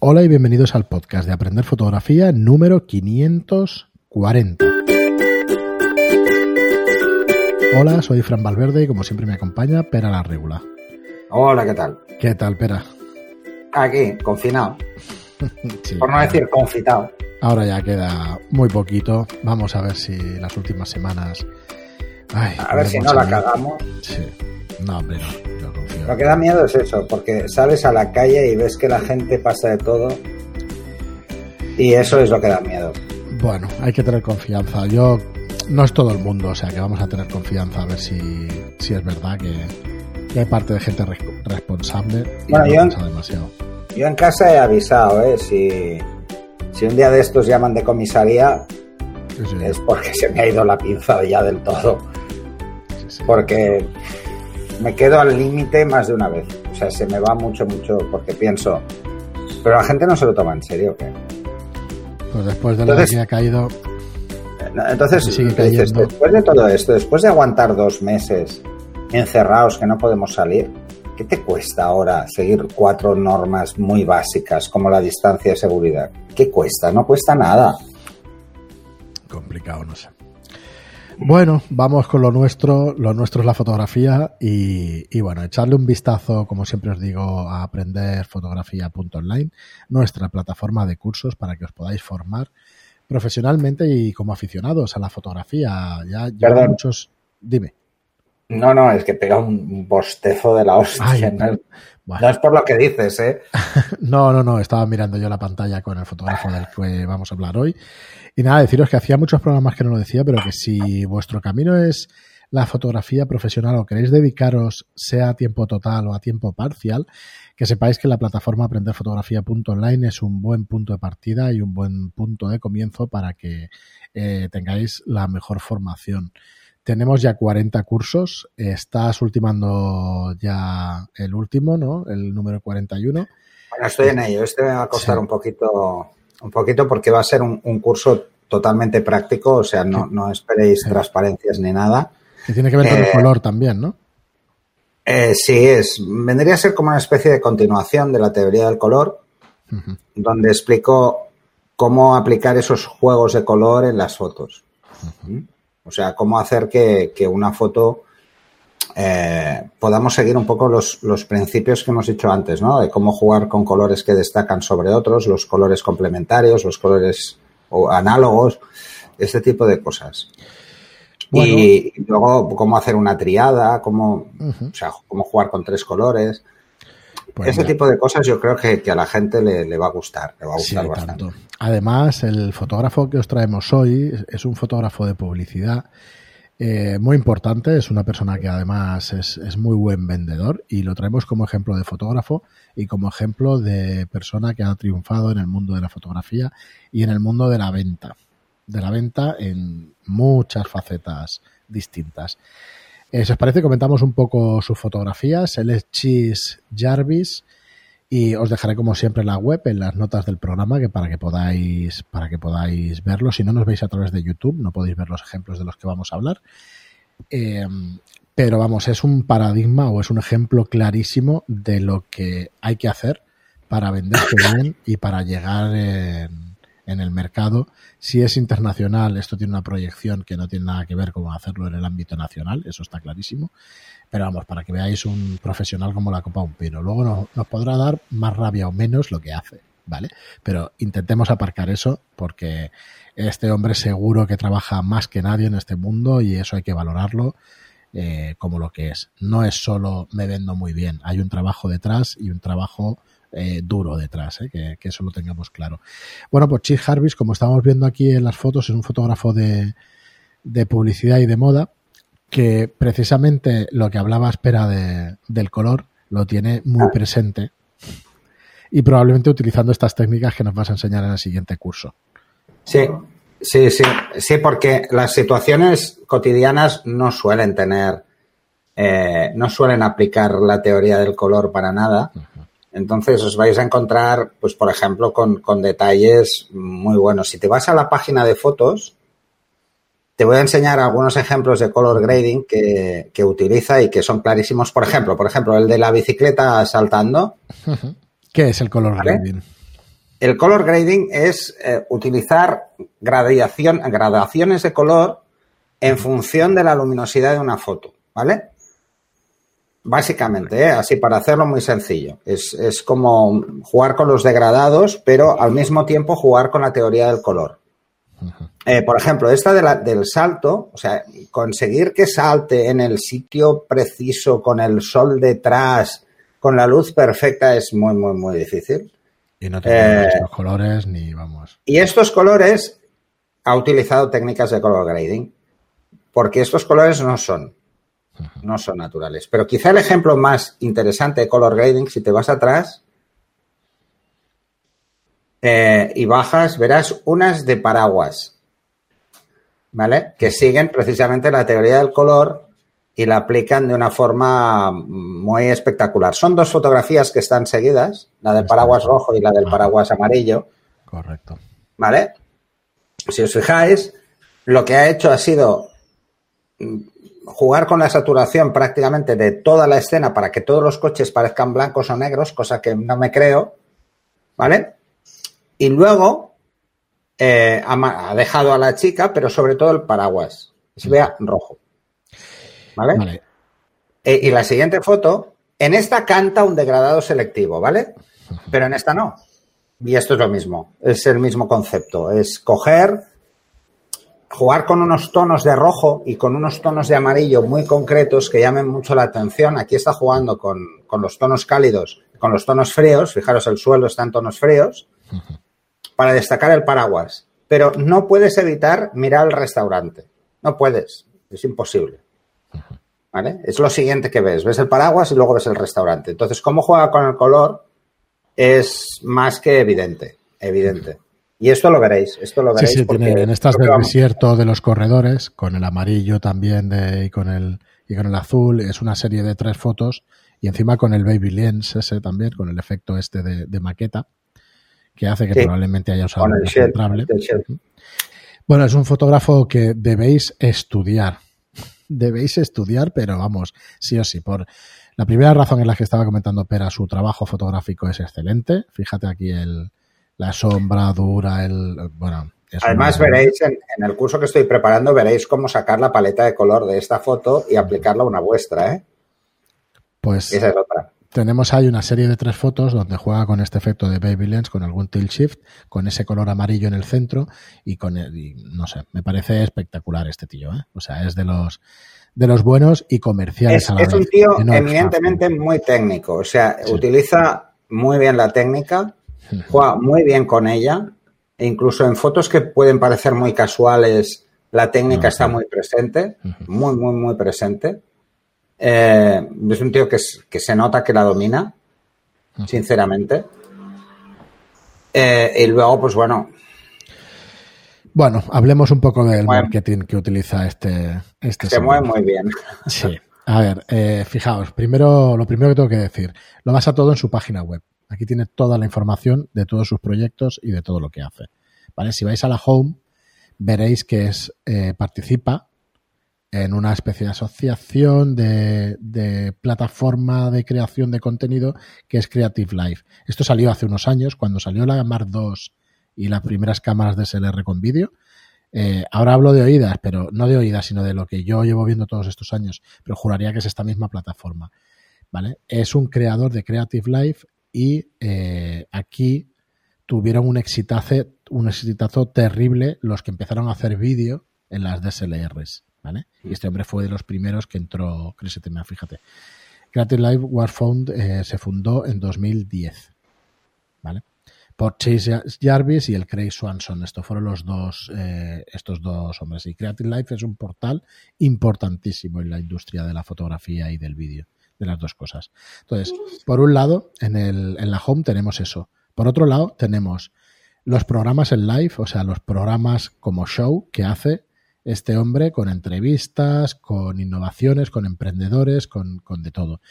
Hola y bienvenidos al podcast de Aprender Fotografía número 540. Hola, soy Fran Valverde y como siempre me acompaña Pera la Regula. Hola, ¿qué tal? ¿Qué tal, Pera? Aquí, confinado. Sí, Por no decir confitado. Ahora ya queda muy poquito. Vamos a ver si las últimas semanas. Ay, A ver si no la cagamos. Sí. No, hombre, no. Yo confío. Lo que da miedo es eso, porque sales a la calle y ves que la gente pasa de todo. Y eso es lo que da miedo. Bueno, hay que tener confianza. Yo no es todo el mundo, o sea que vamos a tener confianza a ver si, si es verdad que, que hay parte de gente res- responsable y Bueno, no yo- pasa demasiado. Yo en casa he avisado, ¿eh? Si, si un día de estos llaman de comisaría, Sí, sí, es porque se me ha ido la pinza ya del todo. sí. Porque me quedo al límite más de una vez. O sea, se me va mucho, mucho, porque pienso. Pero la gente no se lo toma en serio, ¿qué? Pues después de lo que ha caído, Entonces, después de todo esto, después de aguantar dos meses encerrados que no podemos salir, ¿qué te cuesta ahora seguir cuatro normas muy básicas como la distancia de seguridad? ¿Qué cuesta? No cuesta nada. complicado, no sé. Bueno, vamos con lo nuestro. Lo nuestro es la fotografía y, y bueno, echarle un vistazo, como siempre os digo, a aprenderfotografía.online, nuestra plataforma de cursos para que os podáis formar profesionalmente y como aficionados a la fotografía. Ya Perdón. muchos. Dime. No, no, es que pega un bostezo de la hostia. Ay, no, es- bueno. no es por lo que dices, ¿eh? No, no, no, estaba mirando yo la pantalla con el fotógrafo del que vamos a hablar hoy. Y nada, deciros que hacía muchos programas que no lo decía, pero que si vuestro camino es la fotografía profesional o queréis dedicaros sea a tiempo total o a tiempo parcial, que sepáis que la plataforma aprenderfotografía.online es un buen punto de partida y un buen punto de comienzo para que eh, tengáis la mejor formación. Tenemos ya 40 cursos, estás ultimando ya el último, ¿no? El número 41. Bueno, estoy en ello. Este me va a costar Sí. un poquito, un poquito porque va a ser un, un curso totalmente práctico, o sea, no, no esperéis Sí. transparencias ni nada. Que tiene que ver con el Eh, color también, ¿no? Eh, sí, es, vendría a ser como una especie de continuación de la teoría del color, donde explico cómo aplicar esos juegos de color en las fotos. ¿Mm? O sea, cómo hacer que, que una foto eh, podamos seguir un poco los, los principios que hemos dicho antes, ¿no? De cómo jugar con colores que destacan sobre otros, los colores complementarios, los colores o análogos, este tipo de cosas. Bueno. Y, y luego cómo hacer una triada, cómo, o sea, cómo jugar con tres colores. Pues Ese tipo de cosas yo creo que, que a la gente le, le va a gustar, le va a sí, gustar bastante. tanto. Además, el fotógrafo que os traemos hoy es- es un fotógrafo de publicidad eh, muy importante, es una persona que además es, es muy buen vendedor y lo traemos como ejemplo de fotógrafo y como ejemplo de persona que ha triunfado en el mundo de la fotografía y en el mundo de la venta. De la venta en muchas facetas distintas. Eh, si os parece, comentamos un poco sus fotografías. Él es Chis Jarvis y os dejaré como siempre la web en las notas del programa que para que podáis para que podáis verlo. Si no nos veis a través de YouTube, no podéis ver los ejemplos de los que vamos a hablar. Eh, pero vamos, es un paradigma o es un ejemplo clarísimo de lo que hay que hacer para venderse bien y para llegar en, en el mercado. Si es internacional, esto tiene una proyección que no tiene nada que ver con hacerlo en el ámbito nacional, eso está clarísimo. Pero vamos, para que veáis un profesional como la copa un pino. Luego nos, nos podrá dar más rabia o menos lo que hace, ¿vale? Pero intentemos aparcar eso porque este hombre seguro que trabaja más que nadie en este mundo y eso hay que valorarlo eh, como lo que es. No es solo me vendo muy bien, hay un trabajo detrás y un trabajo eh, duro detrás, eh, que, que eso lo tengamos claro. Bueno, pues Chis Jarvis, como estamos viendo aquí en las fotos, es un fotógrafo de, de publicidad y de moda que precisamente lo que hablaba espera de, del color lo tiene muy presente y probablemente utilizando estas técnicas que nos vas a enseñar en el siguiente curso. Sí, sí, sí, sí, porque las situaciones cotidianas no suelen tener, eh, no suelen aplicar la teoría del color para nada. Entonces os vais a encontrar, pues por ejemplo, con, con detalles muy buenos. Si te vas a la página de fotos, te voy a enseñar algunos ejemplos de color grading que, que utiliza y que son clarísimos. Por ejemplo, por ejemplo, el de la bicicleta saltando. ¿Qué es el color ¿Vale? grading? el color grading es eh, utilizar gradación, gradaciones de color en función de la luminosidad de una foto, ¿vale? Básicamente, ¿eh? así para hacerlo muy sencillo. Es, es, como jugar con los degradados, pero al mismo tiempo jugar con la teoría del color. Eh, por ejemplo, esta de la, del salto, o sea, conseguir que salte en el sitio preciso, con el sol detrás, con la luz perfecta, es muy, muy, muy difícil. Y no tiene eh, los colores ni vamos. Y estos colores ha utilizado técnicas de color grading, porque estos colores no son, no son naturales. Pero quizá el ejemplo más interesante de color grading, si te vas atrás eh, y bajas, verás unas de paraguas, ¿vale? Que siguen precisamente la teoría del color y la aplican de una forma muy espectacular. Son dos fotografías que están seguidas, la del paraguas rojo y la del paraguas amarillo. Correcto. ¿Vale? Si os fijáis, lo que ha hecho ha sido jugar con la saturación prácticamente de toda la escena para que todos los coches parezcan blancos o negros, cosa que no me creo, ¿vale? Y luego eh, ha, dejado a la chica, pero sobre todo el paraguas, se vea rojo. ¿vale? Eh, y la siguiente foto, en esta canta un degradado selectivo, ¿vale? Pero en esta no. Y esto es lo mismo, es el mismo concepto, es coger, jugar con unos tonos de rojo y con unos tonos de amarillo muy concretos que llamen mucho la atención. Aquí está jugando con, con los tonos cálidos, con los tonos fríos, fijaros, el suelo está en tonos fríos, para destacar el paraguas. Pero no puedes evitar mirar el restaurante, no puedes, es imposible. ¿Vale? Es lo siguiente que ves. Ves el paraguas y luego ves el restaurante. Entonces, cómo juega con el color es más que evidente. Evidente. Y esto lo veréis. Esto lo veréis. Sí, sí, tiene, en estas del desierto de los corredores, con el amarillo también de, y, con el, y con el azul, es una serie de tres fotos. Y encima con el Baby Lens ese también, con el efecto este de, maqueta, que hace que probablemente haya usado un Bueno, es un fotógrafo que debéis estudiar debéis estudiar, pero vamos, sí o sí. Por la primera razón en la que estaba comentando Pera, su trabajo fotográfico es excelente. Fíjate aquí el, la sombra dura, el bueno. Además veréis en, el curso que estoy preparando veréis cómo sacar la paleta de color de esta foto y aplicarla a una vuestra, ¿eh? Pues esa es otra tenemos ahí una serie de tres fotos donde juega con este efecto de baby lens, con algún tilt shift, con ese color amarillo en el centro y con el, no sé, me parece espectacular este tío, ¿eh? O sea, es de los de los buenos y comerciales es, a la Es un tío eminentemente muy técnico, o sea, utiliza muy bien la técnica, juega muy bien con ella, e incluso en fotos que pueden parecer muy casuales, la técnica está muy presente, muy, muy, muy presente. Eh, es un tío que, se nota que la domina, sinceramente. Eh, y luego, pues bueno. Bueno, hablemos un poco del marketing que utiliza este. este se mueve muy bien. Sí. A ver, eh, fijaos, primero, lo primero que tengo que decir, lo basa todo en su página web. Aquí tiene toda la información de todos sus proyectos y de todo lo que hace. ¿Vale? Si vais a la home, veréis que es participa en una especie de asociación de, plataforma de creación de contenido que es Creative Life. Esto salió hace unos años, cuando salió la Mark II y las primeras cámaras de SLR con vídeo. Eh, ahora hablo de oídas, pero no de oídas, sino de lo que yo llevo viendo todos estos años, pero juraría que es esta misma plataforma. ¿vale? Es un creador de Creative Life y eh, aquí tuvieron un exitazo, un exitazo terrible los que empezaron a hacer vídeo en las DSLRs. Y este hombre fue de los primeros que entró, créseteme, fíjate. Creative Life War Found eh, se fundó en 2010, ¿vale? Por Chase Jarvis y el Craig Swanson. Estos fueron los dos, eh, estos dos hombres. Y Creative Life es un portal importantísimo en la industria de la fotografía y del vídeo, de las dos cosas. Entonces, por un lado, en, el, en la home tenemos eso. Por otro lado, tenemos los programas en live, o sea, los programas como show que hace este hombre con entrevistas, con innovaciones, con emprendedores, con, de todo.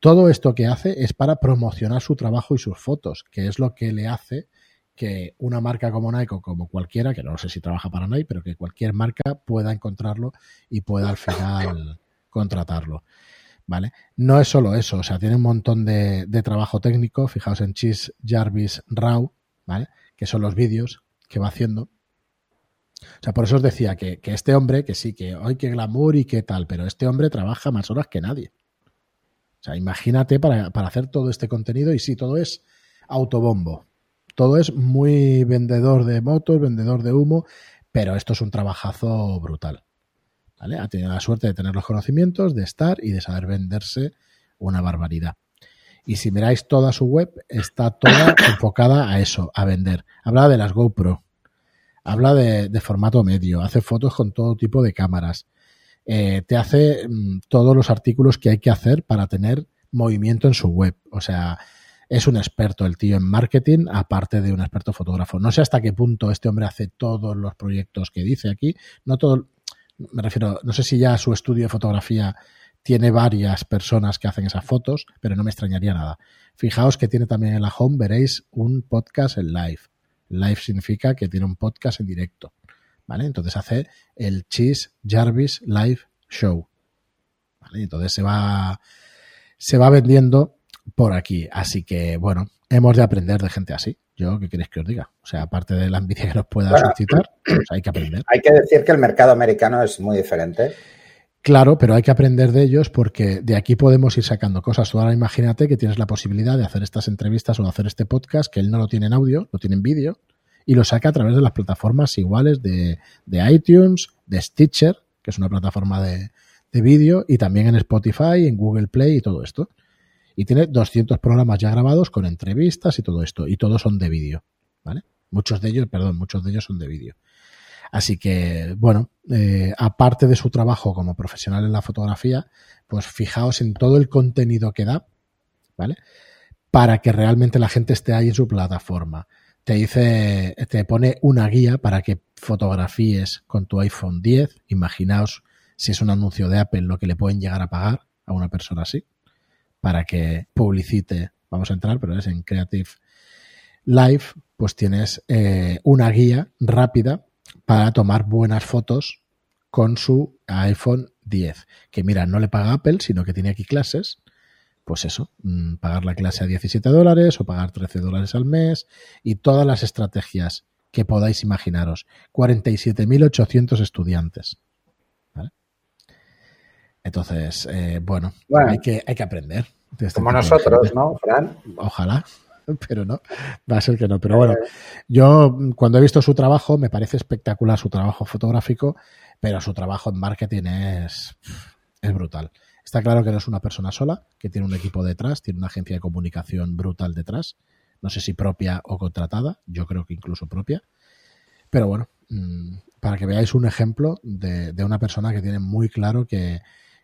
Todo esto que hace es para promocionar su trabajo y sus fotos, que es lo que le hace que una marca como Nike o como cualquiera, que no sé si trabaja para Nike, pero que cualquier marca pueda encontrarlo y pueda al final contratarlo. ¿Vale? No es solo eso, o sea, tiene un montón de, trabajo técnico. Fijaos en Cheese Jarvis Rao, ¿vale? Que son los vídeos que va haciendo. O sea, por eso os decía que, este hombre, que sí, que hoy que glamour y qué tal, pero este hombre trabaja más horas que nadie. O sea, imagínate para, para hacer todo este contenido y sí, todo es autobombo. Todo es muy vendedor de motos, vendedor de humo, pero esto es un trabajazo brutal. ¿Vale? Ha tenido la suerte de tener los conocimientos, de estar y de saber venderse una barbaridad. Y si miráis toda su web, está toda enfocada a eso, a vender. Habla de las GoPro, habla de, formato medio, hace fotos con todo tipo de cámaras, eh, te hace mm, todos los artículos que hay que hacer para tener movimiento en su web. O sea, es un experto el tío en marketing, aparte de un experto fotógrafo. No sé hasta qué punto este hombre hace todos los proyectos que dice aquí. No todo, me refiero, no sé si ya su estudio de fotografía tiene varias personas que hacen esas fotos, pero no me extrañaría nada. Fijaos que tiene también en la home, veréis un podcast en live. Live significa que tiene un podcast en directo. ¿Vale? Entonces hace el Cheese Jarvis Live Show. ¿Vale? Entonces se va, se va vendiendo por aquí. Así que, bueno, hemos de aprender de gente así. Yo, ¿qué queréis que os diga? O sea, aparte de la envidia que nos pueda suscitar, pues hay que aprender. Hay que decir que el mercado americano es muy diferente. Claro, pero hay que aprender de ellos porque de aquí podemos ir sacando cosas. ahora imagínate que tienes la posibilidad de hacer estas entrevistas o de hacer este podcast, que él no lo tiene en audio, lo tiene en vídeo, y lo saca a través de las plataformas iguales de, iTunes, de Stitcher, que es una plataforma de, de vídeo, y también en Spotify, en Google Play y todo esto. Y tiene 200 programas ya grabados con entrevistas y todo esto, y todos son de vídeo, ¿vale? Muchos de ellos, perdón, muchos de ellos son de vídeo. Así que, bueno, eh, aparte de su trabajo como profesional en la fotografía, pues fijaos en todo el contenido que da, ¿vale? Para que realmente la gente esté ahí en su plataforma. Te dice, te pone una guía para que fotografíes con tu iPhone 10. Imaginaos si es un anuncio de Apple lo que le pueden llegar a pagar a una persona así para que publicite. Vamos a entrar, pero es en Creative Live, pues tienes eh, una guía rápida para tomar buenas fotos con su iPhone 10. Que mira, no le paga Apple, sino que tiene aquí clases. Pues eso, mm, pagar la clase a 17 dólares o pagar 13 dólares al mes y todas las estrategias que podáis imaginaros. 47.800 estudiantes. Entonces, eh, bueno, hay, que, hay que aprender. Este como nosotros, ¿no, Fran? Ojalá, pero no, va a ser que no. Pero bueno, yo cuando he visto su trabajo, me parece espectacular su trabajo fotográfico, pero su trabajo en marketing es, es brutal. Está claro que no es una persona sola, que tiene un equipo detrás, tiene una agencia de comunicación brutal detrás. No sé si propia o contratada, yo creo que incluso propia. Pero bueno, mm, para que veáis un ejemplo de, de una persona que tiene muy claro que,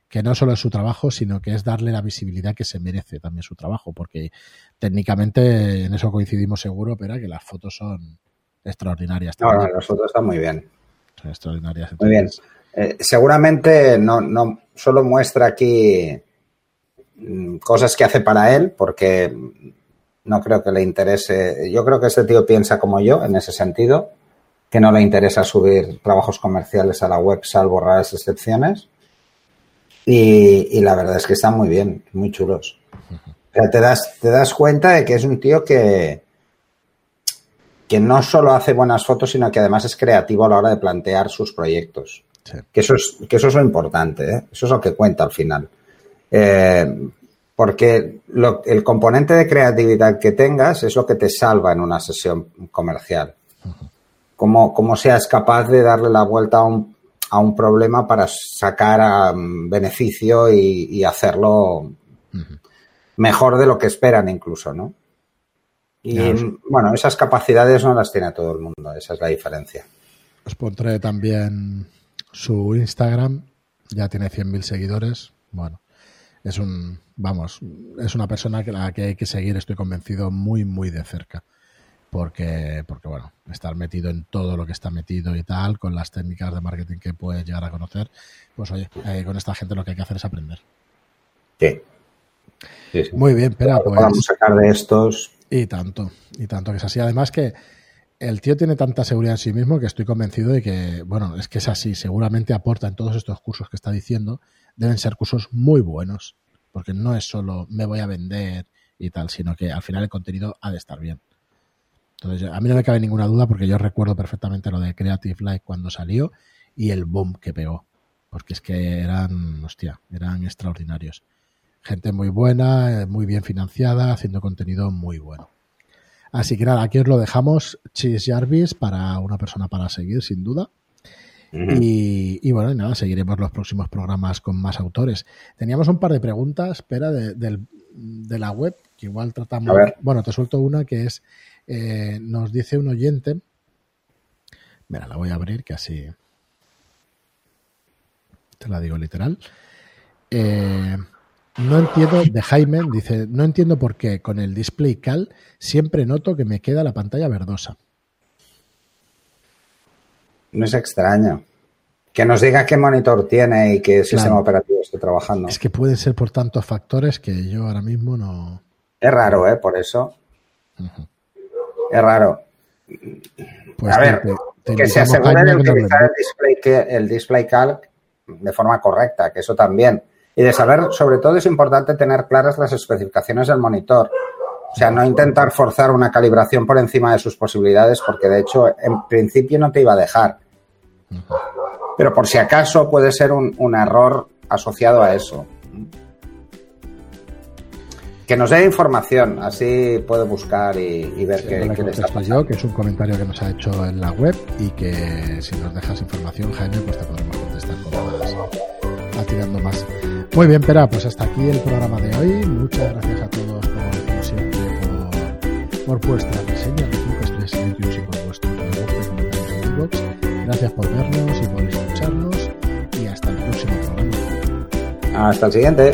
que no solo es su trabajo, sino que es darle la visibilidad que se merece también su trabajo, porque técnicamente en eso coincidimos seguro, pero que las fotos son extraordinarias. No, las fotos están muy bien. Son extraordinarias. Muy bien. Eh, seguramente no, no solo muestra aquí mm, cosas que hace para él, porque no creo que le interese. Yo creo que este tío piensa como yo en ese sentido, que no le interesa subir trabajos comerciales a la web, salvo raras excepciones y, la verdad es que están muy bien, muy chulos. te das, te das cuenta de que es un tío que, que no solo hace buenas fotos, sino que además es creativo a la hora de plantear sus proyectos. Que, eso es, que eso es lo importante, ¿eh? eso es lo que cuenta al final. Eh, porque el componente de creatividad que tengas es lo que te salva en una sesión comercial. Como, como seas capaz de darle la vuelta a un, a un problema para sacar um, beneficio y, hacerlo mejor de lo que esperan incluso, ¿no? Y bueno, esas capacidades no las tiene todo el mundo, esa es la diferencia. Os pondré también su Instagram, ya tiene 100.000 seguidores, bueno, es un, vamos, es una persona que la que hay que seguir, estoy convencido, muy, muy de cerca porque, porque bueno, estar metido en todo lo que está metido y tal, con las técnicas de marketing que puedes llegar a conocer, pues oye, eh, con esta gente lo que hay que hacer es aprender. Sí. Muy bien, espera, pues. Vamos a sacar de estos. Y tanto, y tanto que es así. Además que el tío tiene tanta seguridad en sí mismo que estoy convencido de que, bueno, es que es así, seguramente aporta en todos estos cursos que está diciendo, deben ser cursos muy buenos, porque no es solo me voy a vender y tal, sino que al final el contenido ha de estar bien. Entonces, a mí no me cabe ninguna duda porque yo recuerdo perfectamente lo de Creative Life cuando salió y el boom que pegó. Porque es que eran, hostia, eran extraordinarios. Gente muy buena, eh, muy bien financiada, haciendo contenido muy bueno. Así que nada, aquí os lo dejamos, Chis Jarvis, para una persona para seguir, sin duda. y, y, bueno, y nada, seguiremos los próximos programas con más autores. Teníamos un par de preguntas, espera, de, de, de la web, que igual tratamos. Bueno, te suelto una que es eh, nos dice un oyente, mira, la voy a abrir que así te la digo literal. Eh, no entiendo, de Jaime, dice, no entiendo por qué con el display cal siempre noto que me queda la pantalla verdosa. No es extraño. Que nos diga qué monitor tiene y qué sistema operativo está trabajando. Es que puede ser por tantos factores que yo ahora mismo no. Es raro, ¿eh? Por eso. Es raro. Pues a ver, que se aseguren de utilizar el display, el display calc de forma correcta, que eso también. Y de saber, sobre todo es importante tener claras las especificaciones del monitor. O sea, no intentar forzar una calibración por encima de sus posibilidades, porque de hecho, en principio no te iba a dejar. Pero por si acaso puede ser un, un error asociado a eso que nos dé información, así puedo buscar y, ver qué, qué le está yo, que es un comentario que nos ha hecho en la web y que si nos dejas información, Jaime, pues te podemos contestar con más, atirando más. Muy bien, Pera, pues hasta aquí el programa de hoy. Muchas gracias a todos, como siempre, por, por vuestra reseña de 5 estrellas en iTunes y por vuestro comentarios en Gracias por vernos y por escucharnos y hasta el próximo programa. Hasta el siguiente.